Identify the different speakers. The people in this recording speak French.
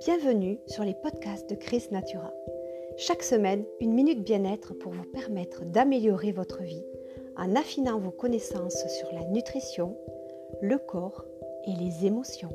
Speaker 1: Bienvenue sur les podcasts de Chris Natura. Chaque semaine, une minute bien-être pour vous permettre d'améliorer votre vie en affinant vos connaissances sur la nutrition, le corps et les émotions.